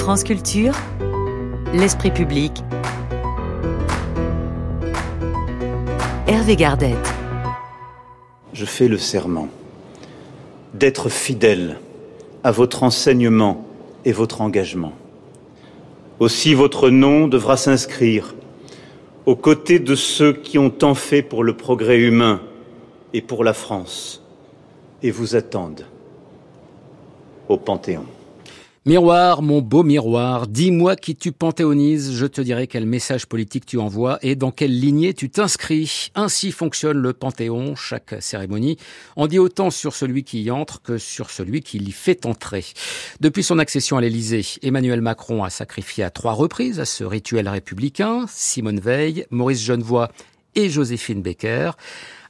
France Culture, l'esprit public. Hervé Gardette. Je fais le serment d'être fidèle à votre enseignement et votre engagement. Aussi votre nom devra s'inscrire aux côtés de ceux qui ont tant fait pour le progrès humain et pour la France et vous attendent au Panthéon. Miroir, mon beau miroir, dis-moi qui tu panthéonises, je te dirai quel message politique tu envoies et dans quelle lignée tu t'inscris. Ainsi fonctionne le Panthéon, chaque cérémonie en dit autant sur celui qui y entre que sur celui qui l'y fait entrer. Depuis son accession à l'Élysée, Emmanuel Macron a sacrifié à trois reprises à ce rituel républicain Simone Veil, Maurice Genevoix et Joséphine Becker.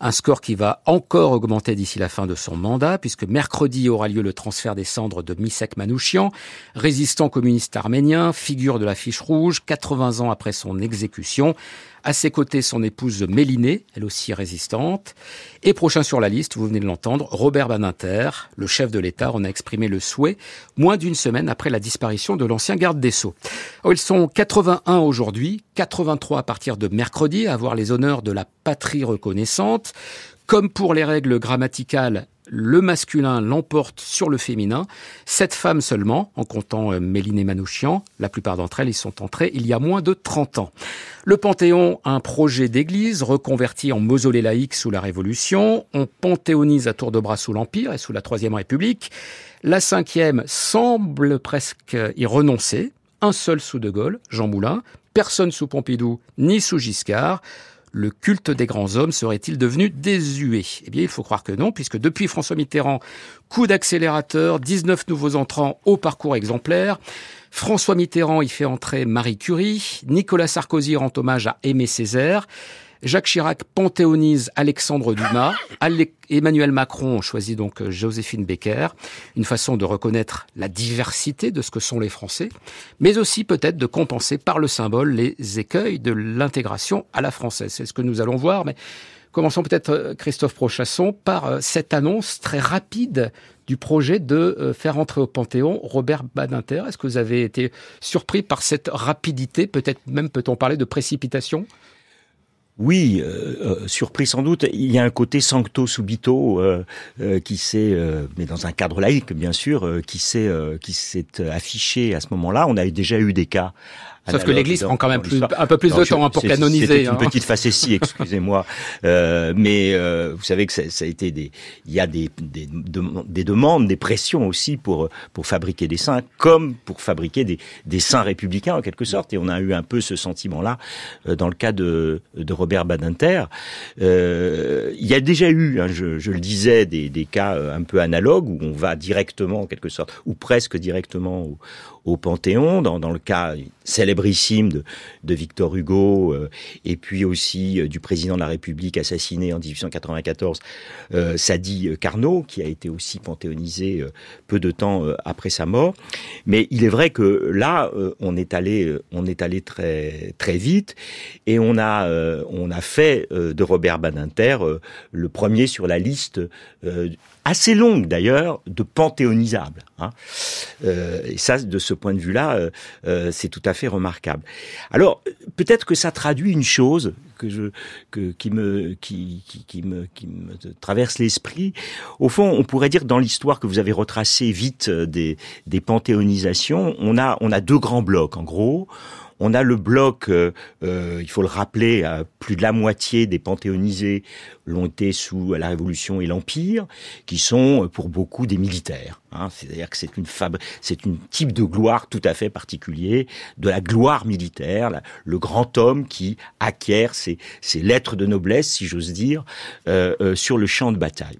Un score qui va encore augmenter d'ici la fin de son mandat, puisque mercredi aura lieu le transfert des cendres de Misek Manouchian, résistant communiste arménien, figure de la fiche rouge, 80 ans après son exécution. À ses côtés, son épouse Mélinée, elle aussi résistante. Et prochain sur la liste, vous venez de l'entendre, Robert Badinter, le chef de l'État, en a exprimé le souhait moins d'une semaine après la disparition de l'ancien garde des Sceaux. Oh, ils sont 81 aujourd'hui, 83 à partir de mercredi, à avoir les honneurs de la patrie reconnaissante. Comme pour les règles grammaticales, le masculin l'emporte sur le féminin. Sept femmes seulement, en comptant euh, Méline et Manouchian. La plupart d'entre elles y sont entrées il y a moins de 30 ans. Le Panthéon, un projet d'église reconverti en mausolée laïque sous la Révolution. On panthéonise à tour de bras sous l'Empire et sous la Troisième République. La cinquième semble presque y renoncer. Un seul sous De Gaulle, Jean Moulin. Personne sous Pompidou, ni sous Giscard le culte des grands hommes serait-il devenu désuet? Eh bien, il faut croire que non, puisque depuis François Mitterrand, coup d'accélérateur, 19 nouveaux entrants au parcours exemplaire. François Mitterrand y fait entrer Marie Curie, Nicolas Sarkozy rend hommage à Aimé Césaire, Jacques Chirac panthéonise Alexandre Dumas. Emmanuel Macron choisit donc euh, Joséphine Becker. Une façon de reconnaître la diversité de ce que sont les Français, mais aussi peut-être de compenser par le symbole les écueils de l'intégration à la française. C'est ce que nous allons voir, mais commençons peut-être, euh, Christophe Prochasson, par euh, cette annonce très rapide du projet de faire entrer au Panthéon Robert Badinter. Est-ce que vous avez été surpris par cette rapidité? Peut-être même peut-on parler de précipitation? Oui, euh, euh, surpris sans doute. Il y a un côté sancto subito euh, qui s'est, mais dans un cadre laïque bien sûr, qui s'est qui s'est affiché à ce moment-là. On a déjà eu des cas Sauf que l'Église prend quand même plus, un peu plus de temps hein, pour canoniser. C'était une hein. petite facétie, excusez-moi. euh, mais euh, vous savez que ça, ça, a été des, il y a des, des, des, demandes, des pressions aussi pour pour fabriquer des saints, comme pour fabriquer des, des saints républicains en quelque sorte. Et on a eu un peu ce sentiment-là euh, dans le cas de, de Robert Badinter. Euh, il y a déjà eu, hein, je, je, le disais, des, des cas euh, un peu analogues où on va directement en quelque sorte, ou presque directement au, au Panthéon, dans, dans le cas célébrissime de, Victor Hugo, euh, et puis aussi euh, du président de la République assassiné en 1894, euh, Sadi Carnot, qui a été aussi panthéonisé peu de temps après sa mort. Mais il est vrai que là, on est allé, on est allé très très vite, et on a on a fait de Robert Badinter le premier sur la liste assez longue d'ailleurs, de panthéonisables. Hein. Euh, et ça, de ce point de vue-là, euh, euh, c'est tout à fait remarquable. Alors, peut-être que ça traduit une chose que je, que, qui, me, qui, qui, qui, me, qui me traverse l'esprit. Au fond, on pourrait dire dans l'histoire que vous avez retracé vite des, des panthéonisations, on a, on a deux grands blocs. En gros, on a le bloc, euh, euh, il faut le rappeler, plus de la moitié des panthéonisés l'ont été sous la Révolution et l'Empire, qui sont euh, pour beaucoup des militaires. Hein. C'est-à-dire que c'est une fab... c'est une type de gloire tout à fait particulier, de la gloire militaire, le grand homme qui acquiert ses, ses lettres de noblesse, si j'ose dire, euh, euh, sur le champ de bataille.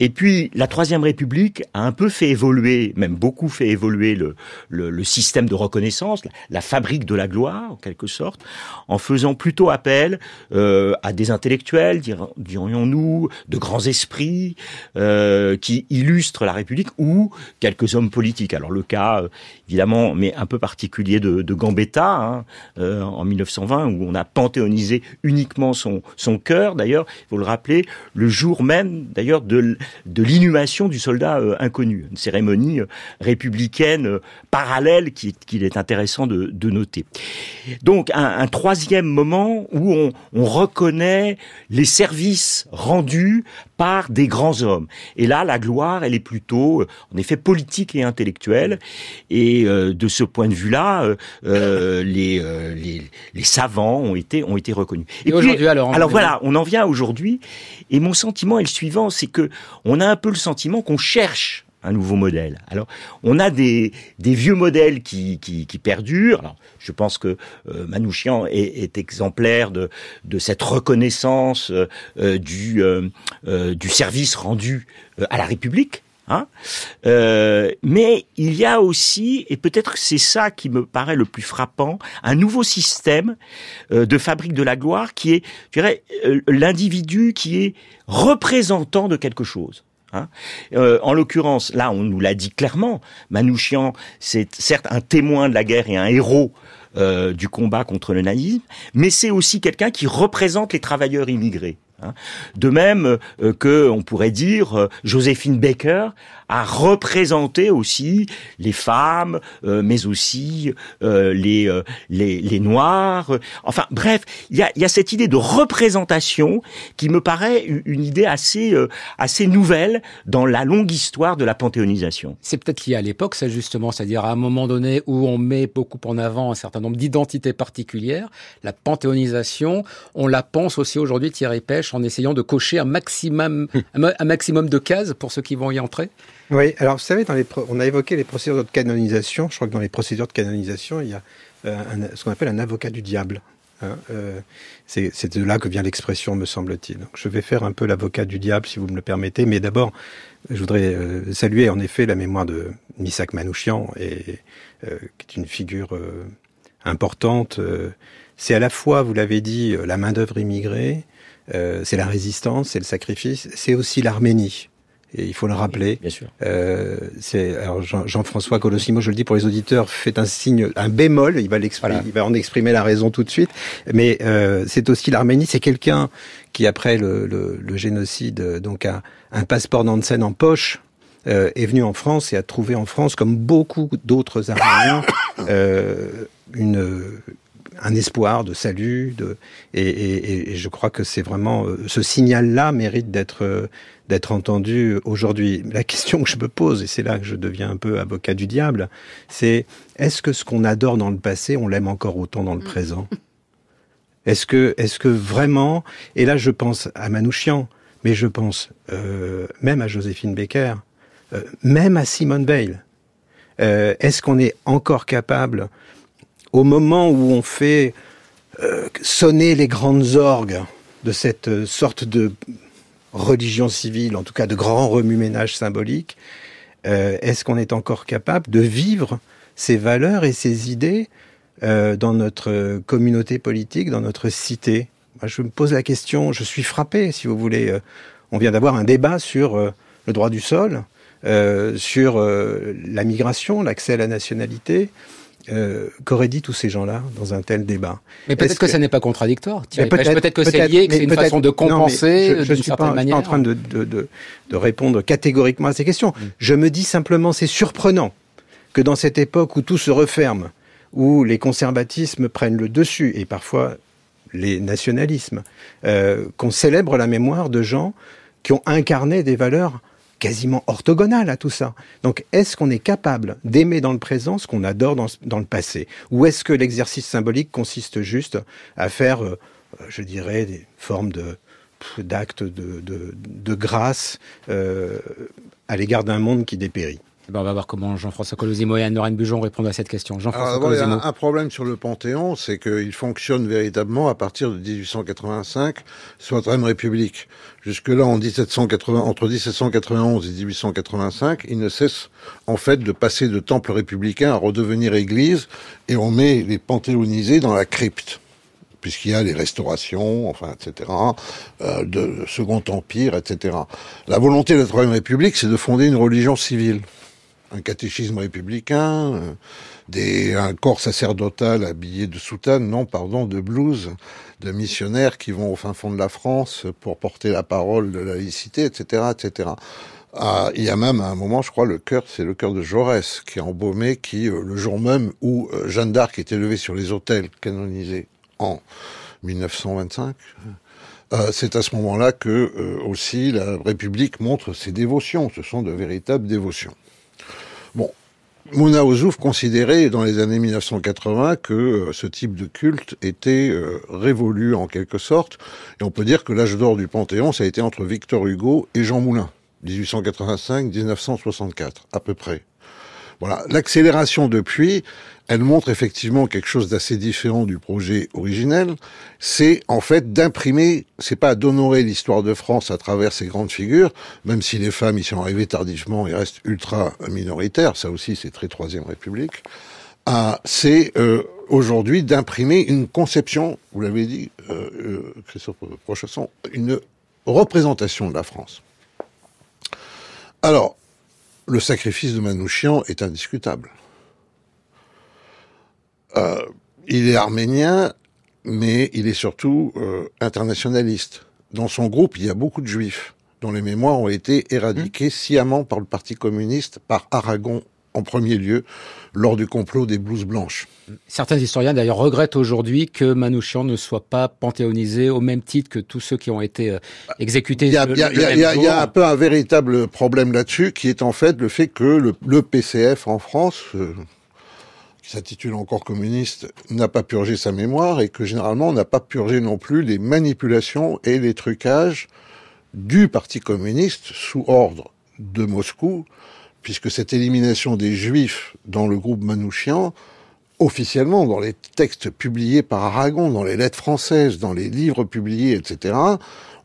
Et puis, la Troisième République a un peu fait évoluer, même beaucoup fait évoluer le, le, le système de reconnaissance, la, fabrique de la gloire, en quelque sorte, en faisant plutôt appel euh, à des intellectuels, dirions-nous, de grands esprits, euh, qui illustrent la République, ou quelques hommes politiques. Alors le cas, euh, évidemment, mais un peu particulier de, de Gambetta, hein, euh, en 1920, où on a panthéonisé uniquement son, son cœur, d'ailleurs, il faut le rappeler, le jour même, d'ailleurs, de de l'inhumation du soldat inconnu, une cérémonie républicaine parallèle qu'il est intéressant de, noter. Donc un, troisième moment où on, on reconnaît les services rendus par des grands hommes. Et là, la gloire, elle est plutôt, en effet, politique et intellectuelle. Et de ce point de vue-là, les, les, les savants ont été ont été reconnus. Et, aujourd'hui, alors, alors voilà, on en vient aujourd'hui. Et mon sentiment est le suivant, c'est que on a un peu le sentiment qu'on cherche un nouveau modèle. Alors, on a des, vieux modèles qui, qui, qui perdurent. Alors, je pense que euh, Manouchian est, exemplaire de, de cette reconnaissance euh, euh, du service rendu à la République. Hein euh, mais il y a aussi, et peut-être c'est ça qui me paraît le plus frappant, un nouveau système euh, de fabrique de la gloire qui est, je dirais, euh, l'individu qui est représentant de quelque chose. Hein euh, en l'occurrence, là, on nous l'a dit clairement, Manouchian, c'est certes un témoin de la guerre et un héros euh, du combat contre le nazisme, mais c'est aussi quelqu'un qui représente les travailleurs immigrés. Hein. De même euh, que on pourrait dire euh, Joséphine Baker a représenté aussi les femmes, euh, mais aussi les, les, les noirs. Enfin bref, il y a, y a cette idée de représentation qui me paraît une idée assez assez nouvelle dans la longue histoire de la panthéonisation. C'est peut-être lié à l'époque, ça justement, c'est-à-dire à un moment donné où on met beaucoup en avant un certain nombre d'identités particulières, la panthéonisation, on la pense aussi aujourd'hui Thierry Pêche en essayant de cocher un maximum, un maximum de cases pour ceux qui vont y entrer Oui, alors vous savez, on a évoqué les procédures de canonisation. Je crois que dans les procédures de canonisation, il y a euh, ce qu'on appelle un avocat du diable. Hein, euh, c'est de là que vient l'expression, me semble-t-il. Je vais faire un peu l'avocat du diable, si vous me le permettez, mais d'abord, je voudrais euh, saluer en effet la mémoire de Misak Manouchian, qui est une figure importante. c'est à la fois, vous l'avez dit, la main-d'œuvre immigrée, c'est la résistance, c'est le sacrifice, c'est aussi l'Arménie. Et il faut le rappeler. Bien sûr. Euh, c'est Jean-François Colossimo, je le dis pour les auditeurs, fait un signe, un bémol. Il va l'exprimer, il va en exprimer la raison tout de suite. Mais euh, c'est aussi l'Arménie. C'est quelqu'un qui après le, le, le, génocide, donc a un passeport Nansen en poche. Euh, est venu en France et a trouvé en France, comme beaucoup d'autres Arméniens, euh, une, un espoir de salut. De, et, je crois que c'est vraiment euh, ce signal-là mérite d'être euh, d'être entendu aujourd'hui. La question que je me pose, et c'est là que je deviens un peu avocat du diable, c'est est-ce que ce qu'on adore dans le passé, on l'aime encore autant dans le mm. présent? Est-ce que, est-ce que vraiment Et là, je pense à Manouchian, mais je pense euh, même à Joséphine Baker, même à Simone Veil. est-ce qu'on est encore capable au moment où on fait euh, sonner les grandes orgues de cette euh, sorte de religion civile, en tout cas de grand remue-ménage symbolique, euh, est-ce qu'on est encore capable de vivre ces valeurs et ces idées dans notre communauté politique, dans notre cité? Je me pose la question, je suis frappé, si vous voulez. on vient d'avoir un débat sur le droit du sol, sur la migration, l'accès à la nationalité. Euh, qu'auraient dit tous ces gens-là dans un tel débat Mais peut-être que, ça n'est pas contradictoire. Peut-être que c'est lié, que c'est une façon de compenser je, ne suis pas, en train de, de, de, de, répondre catégoriquement à ces questions. Mm. Je me dis simplement, c'est surprenant que dans cette époque où tout se referme, où les conservatismes prennent le dessus, et parfois les nationalismes, euh, qu'on célèbre la mémoire de gens qui ont incarné des valeurs quasiment orthogonal à tout ça. Donc, est-ce qu'on est capable d'aimer dans le présent ce qu'on adore dans, le passé? Ou est-ce que l'exercice symbolique consiste juste à faire, euh, je dirais, des formes de d'actes de, grâce euh, à l'égard d'un monde qui dépérit? Ben, on va voir comment Jean-François Colosimo et Anne-Lorraine Bujon répondent à cette question. Jean-François Il y a un, problème sur le Panthéon, c'est qu'il fonctionne véritablement à partir de 1885 sous la Troisième République. Jusque-là, en 1780, entre 1791 et 1885, il ne cesse en fait de passer de temple républicain à redevenir église, et on met les panthéonisés dans la crypte puisqu'il y a les restaurations, enfin, etc., euh, de Second Empire, etc. La volonté de la Troisième République, c'est de fonder une religion civile un catéchisme républicain, euh, un corps sacerdotal habillé de soutane, non, pardon, de blouse, de missionnaires qui vont au fin fond de la France pour porter la parole de la laïcité, etc.. Ah, il y a même à un moment, je crois, le cœur, c'est le cœur de Jaurès qui est embaumé, qui euh, le jour même où euh, Jeanne d'Arc était levée sur les autels canonisés en 1925. Euh, c'est à ce moment-là que aussi la République montre ses dévotions. Ce sont de véritables dévotions. Bon, Mouna Ouzouf considérait dans les années 1980 que euh, ce type de culte était révolu en quelque sorte, et on peut dire que l'âge d'or du Panthéon, ça a été entre Victor Hugo et Jean Moulin, 1885-1964 à peu près. Voilà, l'accélération depuis, elle montre effectivement quelque chose d'assez différent du projet originel. C'est en fait d'imprimer, c'est pas d'honorer l'histoire de France à travers ces grandes figures, même si les femmes y sont arrivées tardivement et restent ultra minoritaires, ça aussi c'est très Troisième République. Ah, c'est euh, aujourd'hui d'imprimer une conception, vous l'avez dit, euh, euh, Christophe Prochasson, une représentation de la France. Alors, le sacrifice de Manouchian est indiscutable. Euh, il est arménien, mais il est surtout euh, internationaliste. Dans son groupe, il y a beaucoup de juifs dont les mémoires ont été éradiquées sciemment par le Parti communiste, par Aragon en premier lieu, lors du complot des blouses blanches. Certains historiens d'ailleurs regrettent aujourd'hui que Manouchian ne soit pas panthéonisé au même titre que tous ceux qui ont été euh, exécutés. Il y a, y a, y a, il y a un peu un véritable problème là-dessus, qui est en fait le fait que le, le PCF en France, euh, qui s'intitule encore communiste, n'a pas purgé sa mémoire et que généralement on n'a pas purgé non plus les manipulations et les trucages du Parti communiste sous ordre de Moscou, puisque cette élimination des juifs dans le groupe Manouchian, officiellement dans les textes publiés par Aragon, dans les lettres françaises, dans les livres publiés, etc.,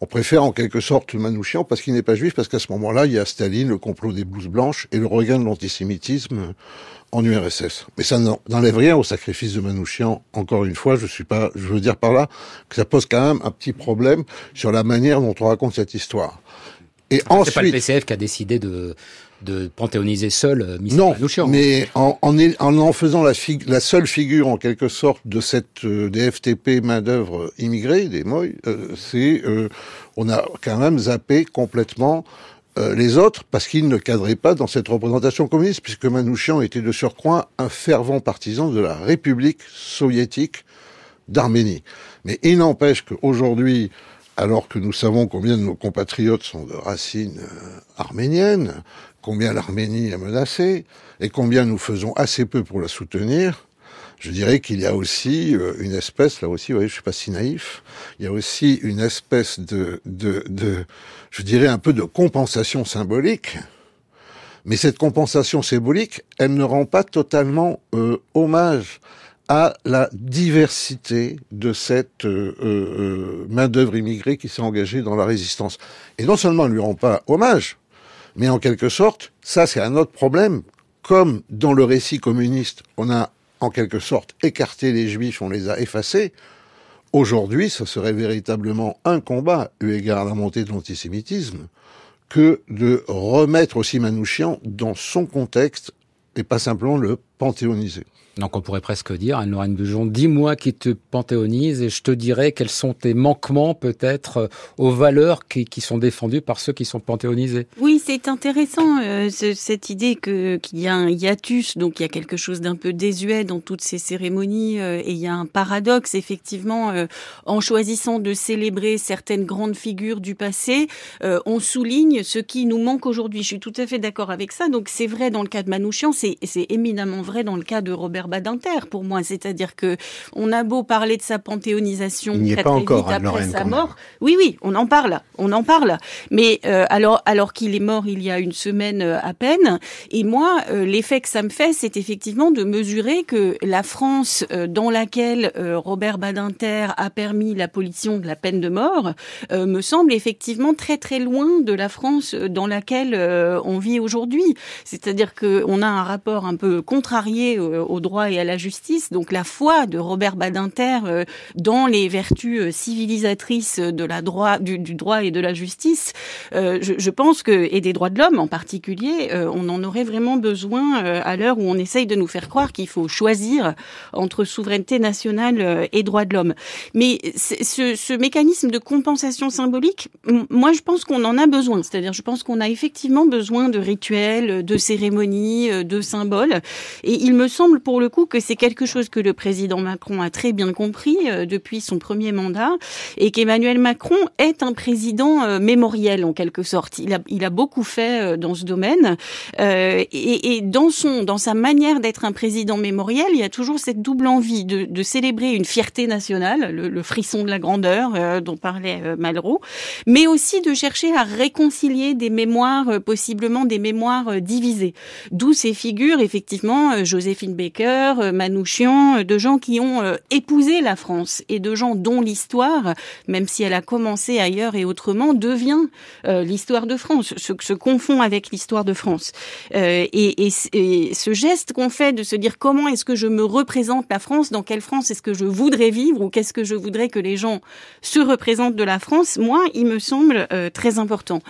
on préfère en quelque sorte Manouchian parce qu'il n'est pas juif, parce qu'à ce moment-là, il y a Staline, le complot des blouses blanches et le regain de l'antisémitisme en URSS. Mais ça n'enlève rien au sacrifice de Manouchian. Encore une fois, je suis pas, je veux dire par là que ça pose quand même un petit problème sur la manière dont on raconte cette histoire. Et ensuite, c'est pas le PCF qui a décidé de de panthéoniser seul euh, Non, Manouchian. mais en, en, en, en faisant la, fig la seule figure en quelque sorte de cette euh, des FTP main d'œuvre immigrés, des MOI, euh, c'est euh, on a quand même zappé complètement euh, les autres parce qu'ils ne cadraient pas dans cette représentation communiste, puisque Manouchian était de surcroît un fervent partisan de la République soviétique d'Arménie. Mais il n'empêche qu'aujourd'hui, alors que nous savons combien de nos compatriotes sont de racines euh, arméniennes, combien l'Arménie est menacée, et combien nous faisons assez peu pour la soutenir, je dirais qu'il y a aussi euh, une espèce, là aussi, vous voyez, je suis pas si naïf, il y a aussi une espèce de, de, de je dirais un peu de compensation symbolique, mais cette compensation symbolique, elle ne rend pas totalement euh, hommage à la diversité de cette euh, euh, main-d'œuvre immigrée qui s'est engagée dans la résistance. Et non seulement ne lui rend pas hommage, mais en quelque sorte, ça c'est un autre problème. Comme dans le récit communiste, on a en quelque sorte écarté les juifs, on les a effacés. Aujourd'hui, ce serait véritablement un combat, eu égard à la montée de l'antisémitisme, que de remettre aussi Manouchian dans son contexte et pas simplement le panthéoniser. Donc on pourrait presque dire, Anne-Lorraine Bujon, dis-moi qui te panthéonise et je te dirai quels sont tes manquements peut-être euh, aux valeurs qui, qui, sont défendues par ceux qui sont panthéonisés. Oui, c'est intéressant euh, cette idée qu'il y a un hiatus, donc il y a quelque chose d'un peu désuet dans toutes ces cérémonies euh, et il y a un paradoxe effectivement en choisissant de célébrer certaines grandes figures du passé, on souligne ce qui nous manque aujourd'hui. Je suis tout à fait d'accord avec ça. Donc c'est vrai dans le cas de Manouchian, c'est éminemment vrai dans le cas de Robert Badinter pour moi. C'est-à-dire que on a beau parler de sa panthéonisation Il très, pas très encore, vite après sa mort. Oui, oui, on en parle, on en parle. Mais euh, alors, alors qu'il est mort il y a une semaine euh, à peine, et moi, euh, l'effet que ça me fait, c'est effectivement de mesurer que la France euh, dans laquelle Robert Badinter a permis l'abolition de la peine de mort me semble effectivement très très loin de la France dans laquelle on vit aujourd'hui. C'est-à-dire que on a un rapport un peu contrarié contrarié au droit et à la justice. Donc la foi de Robert Badinter dans les vertus civilisatrices de la droit, du, droit et de la justice, je, je, pense que et des droits de l'homme en particulier, on en aurait vraiment besoin à l'heure où on essaye de nous faire croire qu'il faut choisir entre souveraineté nationale et droits de l'homme. Mais ce, ce mécanisme de compensation symbolique, moi je pense qu'on en a besoin. C'est-à-dire, je pense qu'on a effectivement besoin de rituels, de cérémonies, euh, de symboles. Et il me semble pour le coup que c'est quelque chose que le président Macron a très bien compris euh, depuis son premier mandat et qu'Emmanuel Macron est un président euh, mémoriel en quelque sorte. Il a, il a beaucoup fait dans ce domaine et, et dans son, dans sa manière d'être un président mémoriel, il y a toujours cette double envie de, de célébrer une fierté nationale, le, le frisson de la grandeur dont parlait Malraux, mais aussi de chercher à réconcilier des mémoires, euh, possiblement des mémoires euh, divisées. D'où ces figures, effectivement, euh, Joséphine Baker, Manouchian, de gens qui ont épousé la France et de gens dont l'histoire, même si elle a commencé ailleurs et autrement, devient l'histoire de France, se, confond avec l'histoire de France. et, ce geste qu'on fait de se dire comment est-ce que je me représente la France, dans quelle France est-ce que je voudrais vivre ou qu'est-ce que je voudrais que les gens se représentent de la France, moi, il me semble très important.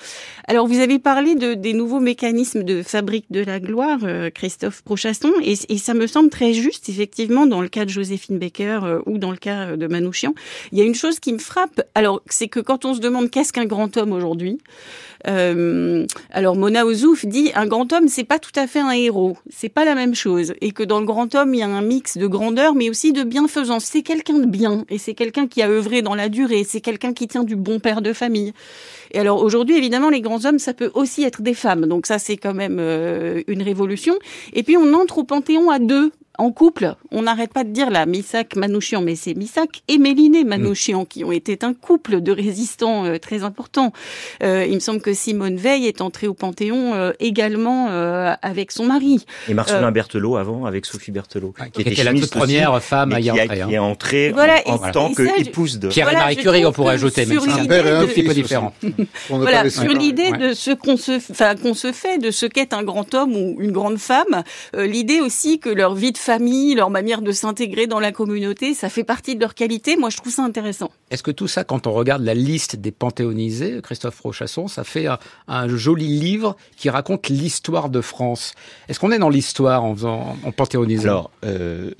Alors, vous avez parlé de, des nouveaux mécanismes de fabrique de la gloire, euh, Christophe Prochasson, et, et, ça me semble très juste, effectivement, dans le cas de Joséphine Baker euh, ou dans le cas euh, de Manouchian. Il y a une chose qui me frappe, alors c'est que quand on se demande qu'est-ce qu'un grand homme aujourd'hui, euh, alors Mona Ozouf dit un grand homme c'est pas tout à fait un héros, c'est pas la même chose, et que dans le grand homme il y a un mix de grandeur mais aussi de bienfaisance. C'est quelqu'un de bien et c'est quelqu'un qui a œuvré dans la durée, c'est quelqu'un qui tient du bon père de famille. Et alors aujourd'hui, évidemment, les grands hommes, ça peut aussi être des femmes. Donc ça, c'est quand même euh, une révolution. Et puis on entre au Panthéon à deux en couple, on n'arrête pas de dire là, Missak Manouchian, mais c'est Missak et Méliné Manouchian qui ont été un couple de résistants euh, très importants. Euh, il me semble que Simone Veil est entrée au Panthéon euh, également euh, avec son mari. Et Marcelin Berthelot avant avec Sophie Berthelot, qui, était, la toute première femme à y entrer. Hein. Qui est entrée voilà, en, en tant qu'épouse de Pierre et Marie Curie, on pourrait ajouter, mais c'est un, un petit peu différent. voilà, sur l'idée de ce qu'on se, qu'on se fait de ce qu'est un grand homme ou une grande femme, l'idée aussi que leur vie de famille, leur manière de s'intégrer dans la communauté, ça fait partie de leur qualité. Moi, je trouve ça intéressant. Est-ce que tout ça, quand on regarde la liste des panthéonisés, Christophe Rochasson, ça fait un, un joli livre qui raconte l'histoire de France Est-ce qu'on est dans l'histoire en, faisant, en panthéonisant? Alors, euh,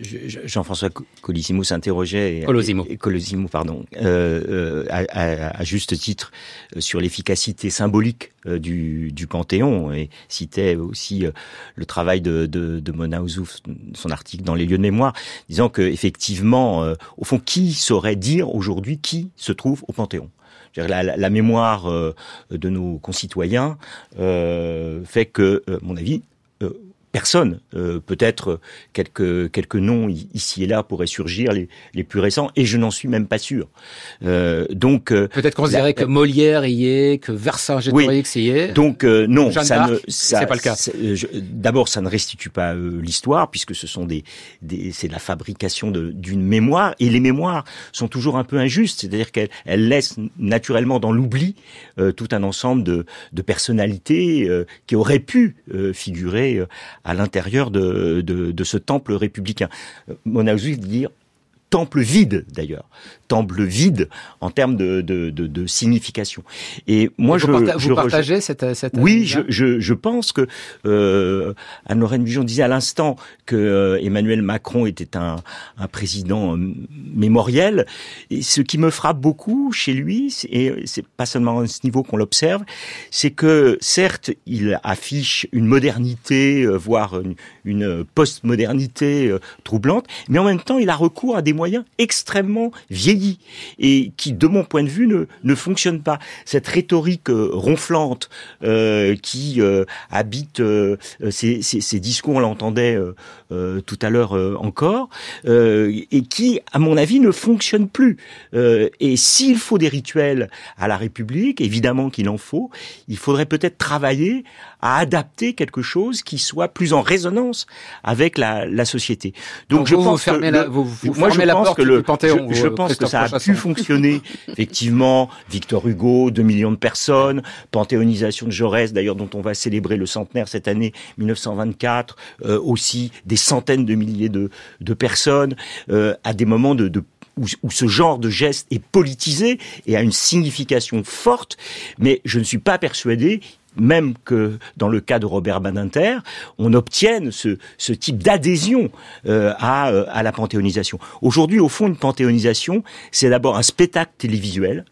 Jean-François Colosimo s'interrogeait, Colosimo. Colosimo, pardon, euh, à, à, à, juste titre sur l'efficacité symbolique du, du Panthéon et citait aussi le travail de, de, de Mona Ouzouf, son article dans les lieux de mémoire, disant que effectivement, euh, au fond, qui saurait dire aujourd'hui qui se trouve au Panthéon? La, mémoire euh, de nos concitoyens euh, fait que, mon avis, personne. Euh, Peut-être quelques quelques noms ici et là pourraient surgir, les, les plus récents, et je n'en suis même pas sûr. Euh, donc euh, peut-être qu'on dirait que Molière y est, que Vercingétorix oui. y est. Donc euh, non, Jeanne ça ne c'est pas le cas. D'abord, ça ne restitue pas euh, l'histoire puisque ce sont des, des c'est la fabrication d'une mémoire et les mémoires sont toujours un peu injustes, c'est-à-dire qu'elles elles laissent naturellement dans l'oubli euh, tout un ensemble de, de personnalités qui auraient pu figurer à l'intérieur de, de, ce temple républicain. Monazou dire temple vide d'ailleurs, temple vide en termes de, de, de, de signification. Et moi, Et je, parta je vous partagez cette, cette oui, je, je, je, pense que euh, Anne-Lorraine Bujon disait à l'instant que euh, Emmanuel Macron était un, un président euh, mémoriel. Et ce qui me frappe beaucoup chez lui, et c'est pas seulement à ce niveau qu'on l'observe, c'est que certes, il affiche une modernité, euh, voire une, une post-modernité euh, troublante, mais en même temps, il a recours à des moyens extrêmement et qui, de mon point de vue, ne, ne fonctionnent pas. Cette rhétorique euh, ronflante euh, qui euh, habite ces, ces, discours, on l'entendait tout à l'heure encore, et qui, à mon avis, ne fonctionne plus. et s'il faut des rituels à la République, évidemment qu'il en faut, il faudrait peut-être travailler à adapter quelque chose qui soit plus en résonance avec la, la société. Donc, Donc je vous pense vous que le, la, vous, vous moi je la pense porte que le, du Panthéon, je, je vous, pense que Christophe ça a pu fonctionner. Effectivement, Victor Hugo, 2 millions de personnes, panthéonisation de Jaurès, d'ailleurs dont on va célébrer le centenaire cette année 1924, euh, aussi des centaines de milliers de, de personnes, euh, à des moments de, de où, où ce genre de geste est politisé et a une signification forte, mais je ne suis pas persuadé même que dans le cas de Robert Badinter, on obtienne ce, type d'adhésion euh, à, euh, à la panthéonisation. Aujourd'hui, au fond, une panthéonisation, c'est d'abord un spectacle télévisuel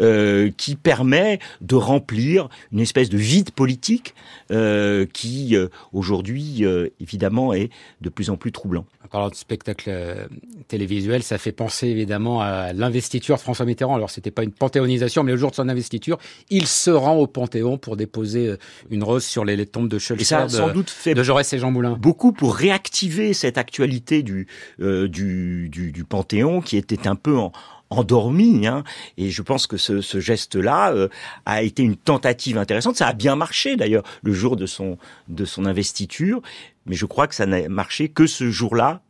euh, qui permet de remplir une espèce de vide politique euh, qui, euh, aujourd'hui, euh, évidemment, est de plus en plus troublant. En parlant de spectacle euh, télévisuel, ça fait penser évidemment à l'investiture de François Mitterrand. Alors c'était pas une panthéonisation, mais le jour de son investiture, il se rend au Panthéon pour déposer une rose sur les, les tombes de Et ça Schulzer, a sans de, doute fait de Jaurès et Jean Moulin. beaucoup pour réactiver cette actualité du, euh, du, du, du Panthéon qui était un peu en, endormi. Hein, et je pense que ce, ce geste-là euh, a été une tentative intéressante. Ça a bien marché d'ailleurs le jour de son, de son investiture, mais je crois que ça n'a marché que ce jour-là,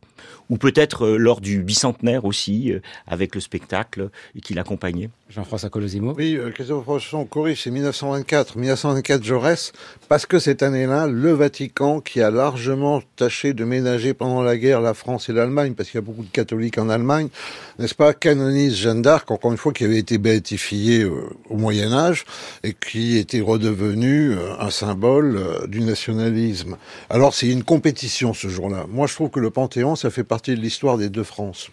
ou peut-être euh, lors du bicentenaire aussi, euh, avec le spectacle qui l'accompagnait. Jean-François Colosimo. Oui, euh, Christophe Rochon corrige, c'est 1924. 1924 Jaurès, parce que cette année-là, le Vatican, qui a largement tâché de ménager pendant la guerre la France et l'Allemagne, parce qu'il y a beaucoup de catholiques en Allemagne, n'est-ce pas, canonise Jeanne d'Arc, encore une fois, qui avait été béatifiée au Moyen Âge, et qui était redevenue un symbole du nationalisme. Alors c'est une compétition ce jour-là. Moi je trouve que le Panthéon, ça fait partie de l'histoire des deux France.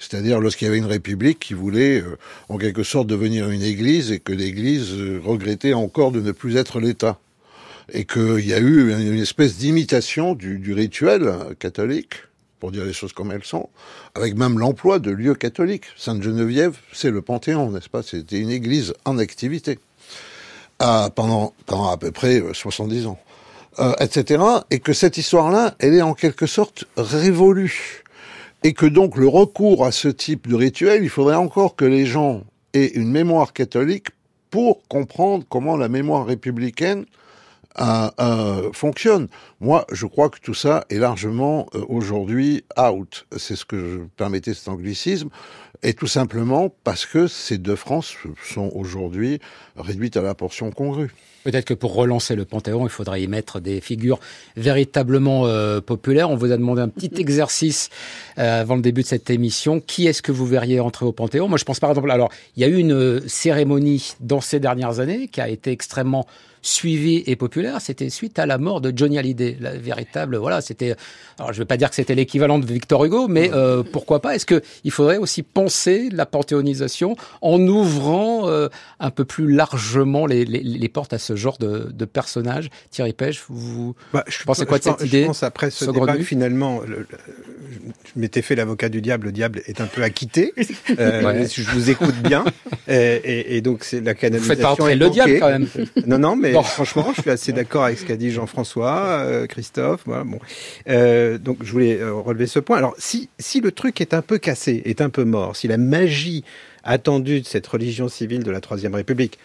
C'est-à-dire lorsqu'il y avait une république qui voulait euh, en quelque sorte devenir une église et que l'église euh, regrettait encore de ne plus être l'État. Et qu'il y a eu une, espèce d'imitation du, rituel euh, catholique, pour dire les choses comme elles sont, avec même l'emploi de lieux catholiques. Sainte-Geneviève, c'est le Panthéon, n'est-ce pas? C'était une église en activité pendant, pendant à peu près euh, 70 ans, euh, etc. Et que cette histoire-là, elle est en quelque sorte révolue et que donc le recours à ce type de rituel, il faudrait encore que les gens aient une mémoire catholique pour comprendre comment la mémoire républicaine euh, euh, fonctionne. Moi, je crois que tout ça est largement euh, aujourd'hui out. C'est ce que je permettais cet anglicisme. Et tout simplement parce que ces deux France sont aujourd'hui réduites à la portion congrue. Peut-être que pour relancer le Panthéon, il faudrait y mettre des figures véritablement euh, populaires. On vous a demandé un petit exercice euh, avant le début de cette émission. Qui est-ce que vous verriez entrer au Panthéon? Moi, je pense par exemple, alors, il y a eu une cérémonie dans ces dernières années qui a été extrêmement suivie et populaire. C'était suite à la mort de Johnny Hallyday, la véritable. Voilà, c'était. Alors, je ne vais pas dire que c'était l'équivalent de Victor Hugo, mais euh, pourquoi pas? Est-ce que il faudrait aussi penser la panthéonisation en ouvrant euh, un peu plus largement les, les, les portes à ce genre de, de personnages? Thierry Pêche, vous Bah, je pensez quoi de cette pense- idée Je pense après ce débat finalement, le- le- je m'étais fait l'avocat du diable, le diable est un peu acquitté. Euh, Ouais. Je vous écoute bien, et, et- et donc c'est la Vous canonisation. faites pas entrer le diable quand même. Non, non, mais Franchement, je suis assez d'accord avec ce qu'a dit Jean-François, euh, Christophe. Voilà, bon. Euh, donc, je voulais euh, relever ce point. Alors, si, si le truc est un peu cassé, est un peu mort, si la magie attendue de cette religion civile de la Troisième République,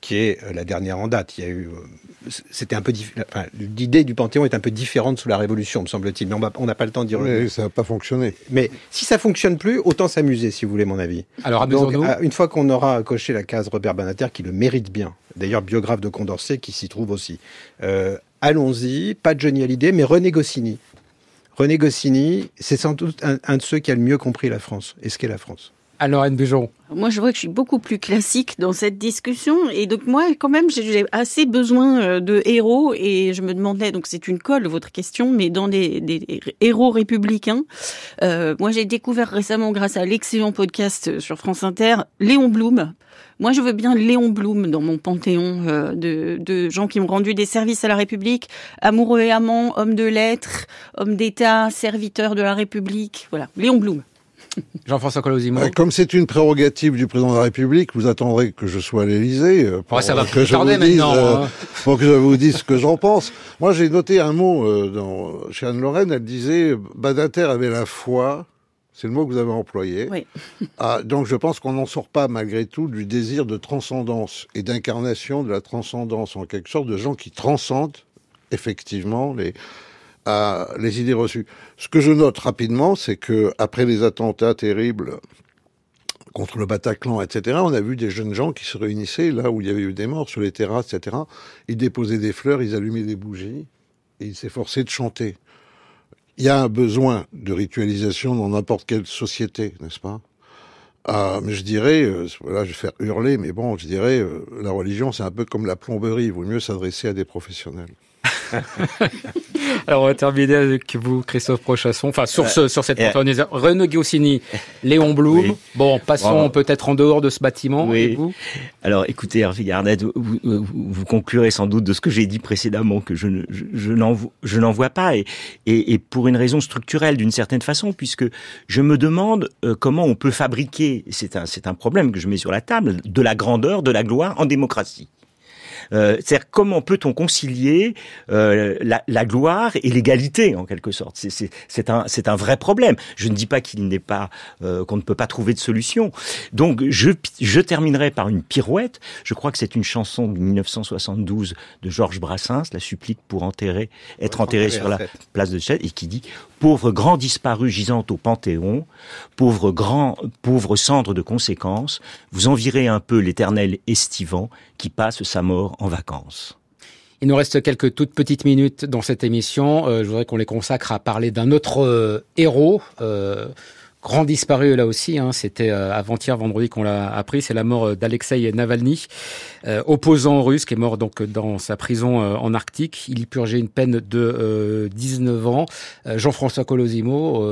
qui est la dernière en date, il y a eu, c'était un peu, enfin, l'idée du Panthéon est un peu différente sous la Révolution, me semble-t-il. Mais on n'a pas le temps d'y revenir. Mais ça n'a pas fonctionné. Mais si ça fonctionne plus, autant s'amuser, si vous voulez mon avis. Alors, Donc, amusons-nous. à- une fois qu'on aura coché la case Robert Banater, qui le mérite bien, d'ailleurs biographe de Condorcet qui s'y trouve aussi, euh, allons-y, pas Johnny Hallyday, mais René Goscinny. René Goscinny, c'est sans doute un, un de ceux qui a le mieux compris la France, et ce qu'est la France. Alors, Anne Bujon. Moi, je vois que je suis beaucoup plus classique dans cette discussion. Et donc, moi, quand même, j'ai assez besoin euh, de héros. Et je me demandais, donc c'est une colle, votre question, mais dans des, héros républicains. Euh, moi, j'ai découvert récemment, grâce à l'excellent podcast sur France Inter, Léon Blum. Moi, je veux bien Léon Blum dans mon panthéon euh, de, de gens qui ont rendu des services à la République, amoureux et amants, hommes de lettres, hommes d'État, serviteurs de la République. Voilà, Léon Blum. Jean-François Colosimo. Comme c'est une prérogative du président de la République, vous attendrez que je sois à l'Élysée euh, pour Ouais, ça va que je vous dise, maintenant, euh, hein. pour que je vous dise ce que j'en pense. Moi, j'ai noté un mot euh, dans, chez Anne Lorraine. Elle disait Badinter avait la foi. C'est le mot que vous avez employé. Oui. Ah, donc, je pense qu'on n'en sort pas malgré tout du désir de transcendance et d'incarnation de la transcendance, en quelque sorte, de gens qui transcendent effectivement les à les idées reçues. Ce que je note rapidement, c'est que après les attentats terribles contre le Bataclan, etc., on a vu des jeunes gens qui se réunissaient là où il y avait eu des morts, sur les terrasses, etc. Ils déposaient des fleurs, ils allumaient des bougies, ils s'efforçaient de chanter. Il y a un besoin de ritualisation dans n'importe quelle société, n'est-ce pas? Ah, mais je dirais, euh, voilà, je vais faire hurler, mais bon, je dirais, euh, la religion, c'est un peu comme la plomberie. Il vaut mieux s'adresser à des professionnels. Alors on va terminer avec vous, Christophe Prochasson, enfin sur, ce, sur cette euh, Renaud Goscinny, Léon Blum. Bon, passons peut-être en dehors de ce bâtiment. Oui. Vous Alors écoutez, Hervé Garnett, vous, vous, conclurez sans doute de ce que j'ai dit précédemment, que je, je, je n'en vois pas, et, et, et, pour une raison structurelle d'une certaine façon, puisque je me demande euh, comment on peut fabriquer, c'est un, c'est un problème que je mets sur la table, de la grandeur, de la gloire en démocratie. Euh, c'est-à-dire comment peut-on concilier euh, la, la, gloire et l'égalité en quelque sorte? C'est un, c'est un vrai problème. Je ne dis pas qu'il n'est pas euh, qu'on ne peut pas trouver de solution. Donc je, je terminerai par une pirouette. Je crois que c'est une chanson de 1972 de Georges Brassens, la supplique pour enterrer, être enterré sur la place de Chêne, et qui dit pauvre grand disparu gisant au Panthéon, pauvre grand, pauvre cendre de conséquences, vous envirez un peu l'éternel estivant qui passe sa mort en vacances. Il nous reste quelques toutes petites minutes dans cette émission. Euh, je voudrais qu'on les consacre à parler d'un autre euh, héros, euh, grand disparu là aussi. Hein, C'était euh, avant-hier, vendredi qu'on l'a appris. C'est la mort euh, d'Alexei Navalny, euh, opposant russe, qui est mort donc dans sa prison en Arctique. Il purgeait une peine de 19 ans. Jean-François Colosimo,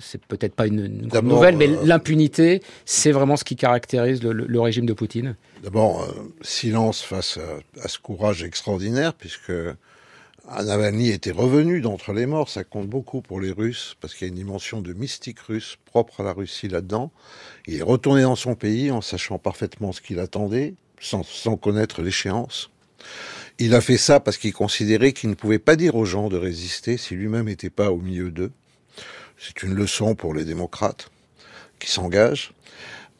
c'est peut-être pas une, une nouvelle, mais l'impunité, c'est vraiment ce qui caractérise le, le régime de Poutine. D'abord, silence face à, à, ce courage extraordinaire, puisque Navalny était revenu d'entre les morts, ça compte beaucoup pour les Russes, parce qu'il y a une dimension de mystique russe propre à la Russie là-dedans. Il est retourné dans son pays en sachant parfaitement ce qu'il attendait, sans, sans connaître l'échéance. Il a fait ça parce qu'il considérait qu'il ne pouvait pas dire aux gens de résister si lui-même n'était pas au milieu d'eux. C'est une leçon pour les démocrates qui s'engagent.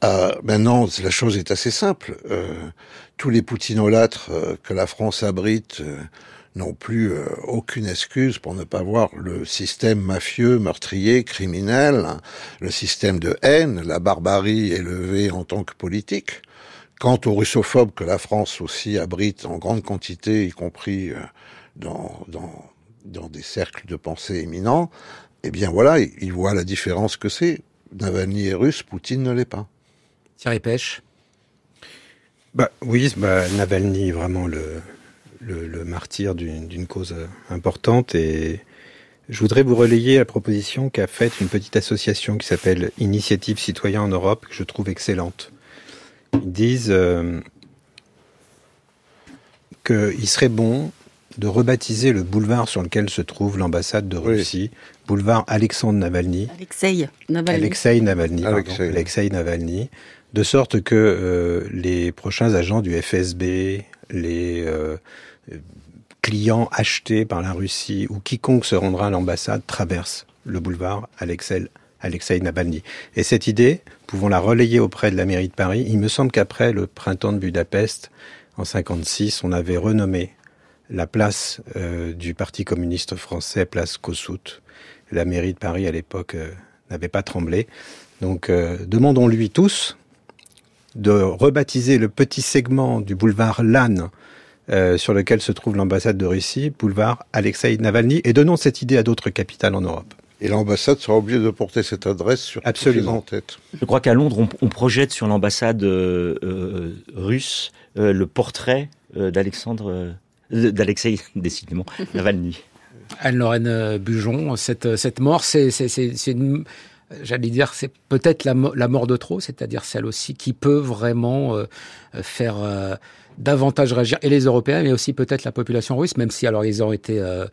Euh, maintenant, la chose est assez simple. Euh, tous les poutinolâtres euh, que la France abrite n'ont plus euh, aucune excuse pour ne pas voir le système mafieux, meurtrier, criminel, hein, le système de haine, la barbarie élevée en tant que politique. Quant aux russophobes que la France aussi abrite en grande quantité, y compris euh, dans, dans, dans des cercles de pensée éminents, eh bien voilà, ils voient la différence que c'est. Navalny est russe, Poutine ne l'est pas. Thierry Pêche? Bah, Oui, bah, Navalny, vraiment le, le, martyr d'une cause importante et je voudrais vous relayer la proposition qu'a faite une petite association qui s'appelle Initiative Citoyen en Europe, que je trouve excellente. Ils disent euh, qu'il serait bon de rebaptiser le boulevard sur lequel se trouve l'ambassade de Russie, boulevard Alexandre Navalny. Alexei Navalny. Alexei Navalny, Alexei. Navalny, de sorte que euh, les prochains agents du FSB, les euh, clients achetés par la Russie ou quiconque se rendra à l'ambassade traverse le boulevard Alexei, Alexei Navalny. Et cette idée, pouvons la relayer auprès de la mairie de Paris. Il me semble qu'après le printemps de Budapest, en 56, on avait renommé la place euh, du Parti communiste français, place Kossuth. La mairie de Paris, à l'époque, euh, n'avait pas tremblé. Donc, demandons-lui tous de rebaptiser le petit segment du boulevard Lannes euh, sur lequel se trouve l'ambassade de Russie, boulevard Alexei Navalny, et donnons cette idée à d'autres capitales en Europe. Et l'ambassade sera obligée de porter cette adresse sur Absolument. en tête. Je crois qu'à Londres, on, projette sur l'ambassade euh, euh, russe le portrait d'Alexandre, d'Alexei, décidément, Navalny. Anne-Lorraine Bujon, cette, cette mort, c'est, une j'allais dire, c'est peut-être la, mort de trop, c'est-à-dire celle aussi qui peut vraiment faire davantage réagir, et les Européens, mais aussi peut-être la population russe, même si alors ils ont été euh,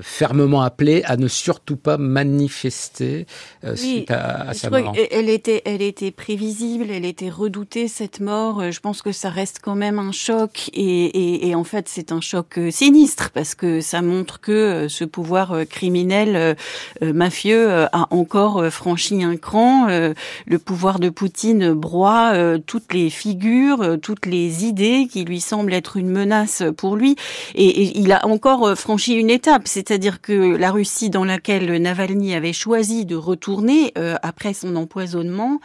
fermement appelée à ne surtout pas manifester euh, suite à, sa mort. Elle était, elle était prévisible, elle était redoutée cette mort. Euh, je pense que ça reste quand même un choc et, et, et en fait c'est un choc euh, sinistre parce que ça montre que ce pouvoir criminel mafieux a encore franchi un cran. Le pouvoir de Poutine broie toutes les figures, toutes les idées qui lui semblent être une menace pour lui et, et il a encore franchi une étape. C'est c'est-à-dire que la Russie dans laquelle Navalny avait choisi de retourner après son empoisonnement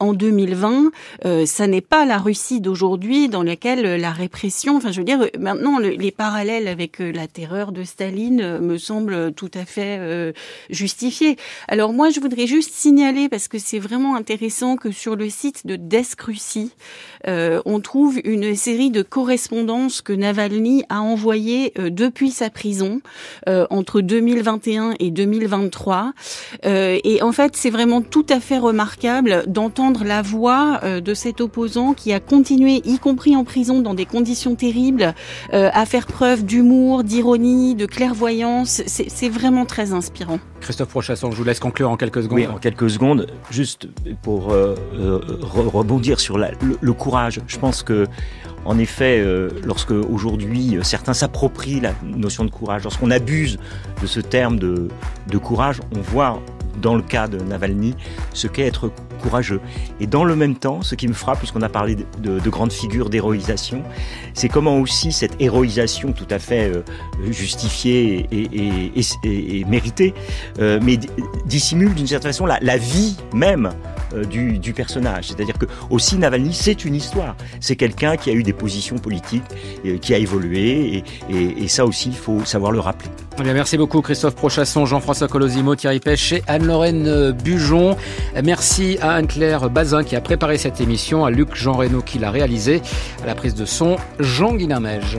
en 2020, ça n'est pas la Russie d'aujourd'hui dans laquelle la répression, enfin je veux dire, maintenant les parallèles avec la terreur de Staline me semblent tout à fait justifiés. Alors moi je voudrais juste signaler parce que c'est vraiment intéressant que sur le site de Desk Russie, on trouve une série de correspondances que Navalny a envoyées euh, depuis sa prison euh, entre 2021 et 2023. Euh, et en fait, c'est vraiment tout à fait remarquable d'entendre la voix de cet opposant qui a continué, y compris en prison, dans des conditions terribles, à faire preuve d'humour, d'ironie, de clairvoyance. C'est vraiment très inspirant. Christophe Prochasson, je vous laisse conclure en quelques secondes. Oui, en quelques secondes, juste pour rebondir sur la, le, courage. Je pense que en effet, euh, lorsque aujourd'hui euh, certains s'approprient la notion de courage, lorsqu'on abuse de ce terme de, courage, on voit dans le cas de Navalny, ce qu'est être courageux. Et dans le même temps, ce qui me frappe, puisqu'on a parlé de, de, grandes figures d'héroïsation, c'est comment aussi cette héroïsation tout à fait euh, justifiée et, méritée, mais dissimule d'une certaine façon la, vie même du, du, personnage. C'est-à-dire que aussi Navalny, c'est une histoire. C'est quelqu'un qui a eu des positions politiques, qui a évolué, et, ça aussi, il faut savoir le rappeler. Eh bien, merci beaucoup Christophe Prochasson, Jean-François Colosimo, Thierry Pêche et Anne-Lorraine Bujon. Merci à Anne-Claire Bazin qui a préparé cette émission, à Luc Jean Reynaud qui l'a réalisé, à la prise de son, Jean Guilamège.